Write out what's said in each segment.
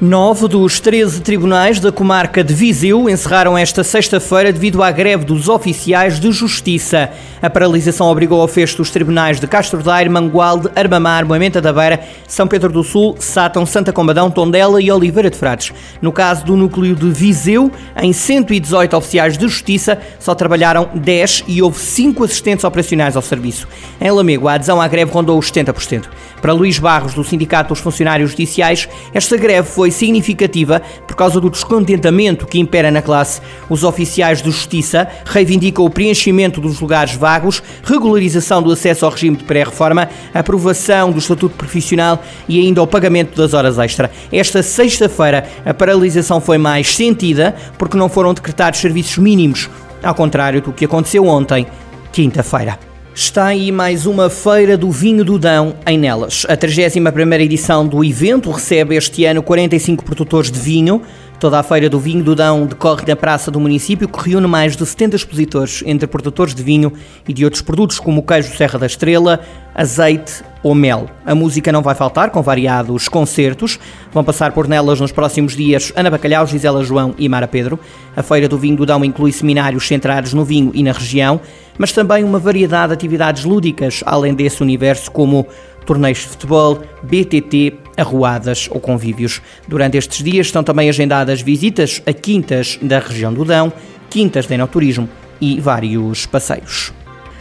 Nove dos 13 tribunais da comarca de Viseu encerraram esta sexta-feira devido à greve dos oficiais de justiça. A paralisação obrigou ao fecho dos tribunais de Castro Daire, Mangualde, Armamar, Moimenta da Beira, São Pedro do Sul, Sátão, Santa Combadão, Tondela e Oliveira de Frades. No caso do núcleo de Viseu, em 118 oficiais de justiça, só trabalharam 10 e houve 5 assistentes operacionais ao serviço. Em Lamego, a adesão à greve rondou os 70%. Para Luís Barros, do Sindicato dos Funcionários Judiciais, esta greve foi foi significativa por causa do descontentamento que impera na classe. Os oficiais de justiça reivindicam o preenchimento dos lugares vagos, regularização do acesso ao regime de pré-reforma, aprovação do estatuto profissional e ainda o pagamento das horas extra. Esta sexta-feira a paralisação foi mais sentida porque não foram decretados serviços mínimos, ao contrário do que aconteceu ontem, quinta-feira. Está aí mais uma Feira do Vinho do Dão em Nelas. A 31ª edição do evento recebe este ano 45 produtores de vinho. Toda a Feira do Vinho do Dão decorre na praça do município, que reúne mais de 70 expositores entre produtores de vinho e de outros produtos como o queijo Serra da Estrela, azeite ou mel. A música não vai faltar, com variados concertos. Vão passar por nelas nos próximos dias Ana Bacalhau, Gisela João e Mara Pedro. A Feira do Vinho do Dão inclui seminários centrados no vinho e na região, mas também uma variedade de atividades lúdicas, além desse universo como torneios de futebol, BTT, arruadas ou convívios. Durante estes dias estão também agendadas visitas a quintas da região do Dão, quintas de enoturismo e vários passeios.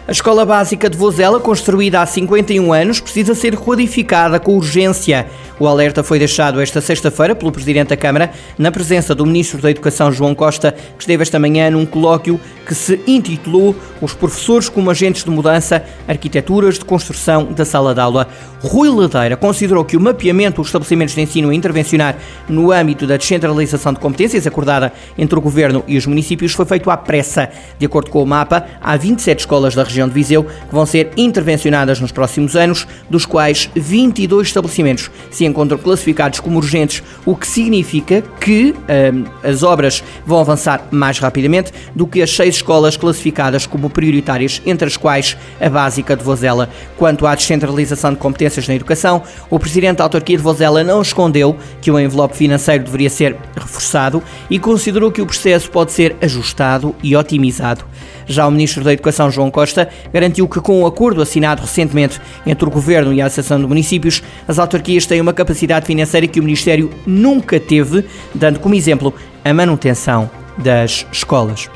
A Escola Básica de Vozela, construída há 51 anos, precisa ser codificada com urgência. O alerta foi deixado esta sexta-feira pelo Presidente da Câmara, na presença do Ministro da Educação, João Costa, que esteve esta manhã num colóquio que se intitulou Os Professores como Agentes de Mudança, Arquiteturas de Construção da Sala de Aula. Rui Ladeira considerou que o mapeamento dos estabelecimentos de ensino a intervencionar no âmbito da descentralização de competências acordada entre o Governo e os municípios foi feito à pressa. De acordo com o mapa, há 27 escolas da região região de Viseu, que vão ser intervencionadas nos próximos anos, dos quais 22 estabelecimentos se encontram classificados como urgentes, o que significa que hum, as obras vão avançar mais rapidamente do que as seis escolas classificadas como prioritárias, entre as quais a básica de Vozela. Quanto à descentralização de competências na educação, o presidente da autarquia de Vozela não escondeu que o envelope financeiro deveria ser reforçado e considerou que o processo pode ser ajustado e otimizado. Já o ministro da Educação, João Costa, garantiu que, com o acordo assinado recentemente entre o Governo e a Associação de Municípios, as autarquias têm uma capacidade financeira que o Ministério nunca teve, dando como exemplo a manutenção das escolas.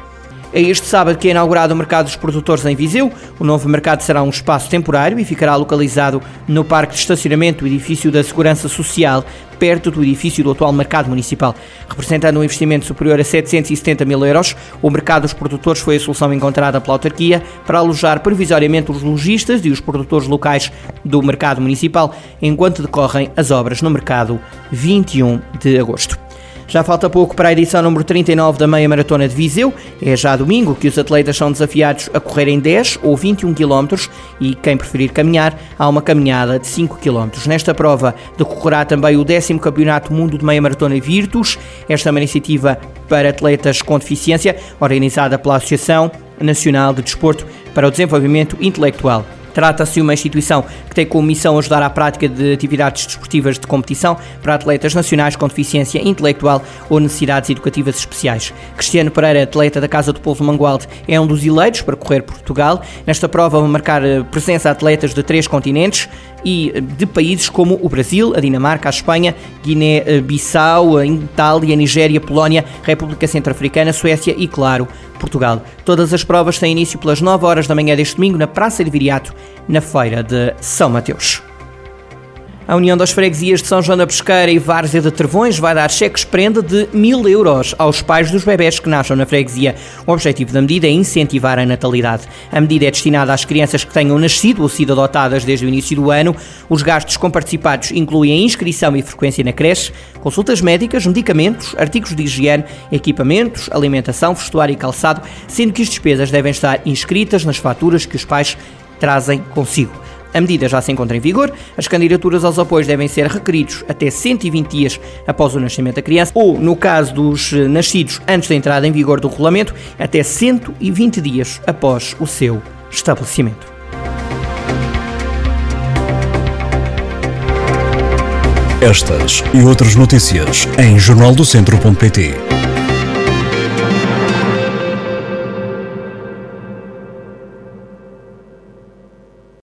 É este sábado que é inaugurado o Mercado dos Produtores em Viseu. O novo mercado será um espaço temporário e ficará localizado no Parque de Estacionamento do Edifício da Segurança Social, perto do edifício do atual Mercado Municipal. Representando um investimento superior a 770 mil euros, o Mercado dos Produtores foi a solução encontrada pela autarquia para alojar provisoriamente os lojistas e os produtores locais do Mercado Municipal, enquanto decorrem as obras no mercado 21 de agosto. Já falta pouco para a edição número 39 da Meia Maratona de Viseu. É já domingo que os atletas são desafiados a correrem 10 ou 21 km e quem preferir caminhar, há uma caminhada de 5 km. Nesta prova decorrerá também o 10 Campeonato Mundo de Meia Maratona Virtus. Esta é uma iniciativa para atletas com deficiência, organizada pela Associação Nacional de Desporto para o Desenvolvimento Intelectual. Trata-se de uma instituição que tem como missão ajudar à prática de atividades desportivas de competição para atletas nacionais com deficiência intelectual ou necessidades educativas especiais. Cristiano Pereira, atleta da Casa do Povo Mangualde, é um dos eleitos para correr Portugal. Nesta prova vão marcar eh, presença atletas de três continentes e eh, de países como o Brasil, a Dinamarca, a Espanha, Guiné-Bissau, a Itália, a Nigéria, a Polónia, a República Centro-Africana, Suécia e, claro, Portugal. Todas as provas têm início pelas 9 horas da manhã deste domingo na Praça de Viriato, na feira de São Mateus. A União das Freguesias de São João da Pesqueira e Várzea de Trevões vai dar cheques-prenda de mil euros aos pais dos bebés que nasçam na freguesia. O objetivo da medida é incentivar a natalidade. A medida é destinada às crianças que tenham nascido ou sido adotadas desde o início do ano. Os gastos comparticipados incluem a inscrição e frequência na creche, consultas médicas, medicamentos, artigos de higiene, equipamentos, alimentação, vestuário e calçado, sendo que as despesas devem estar inscritas nas faturas que os pais trazem consigo. A medida já se encontra em vigor. As candidaturas aos apoios devem ser requeridos até 120 dias após o nascimento da criança ou, no caso dos nascidos antes da entrada em vigor do regulamento, até 120 dias após o seu estabelecimento. Estas e outras notícias em jornaldocentro.pt.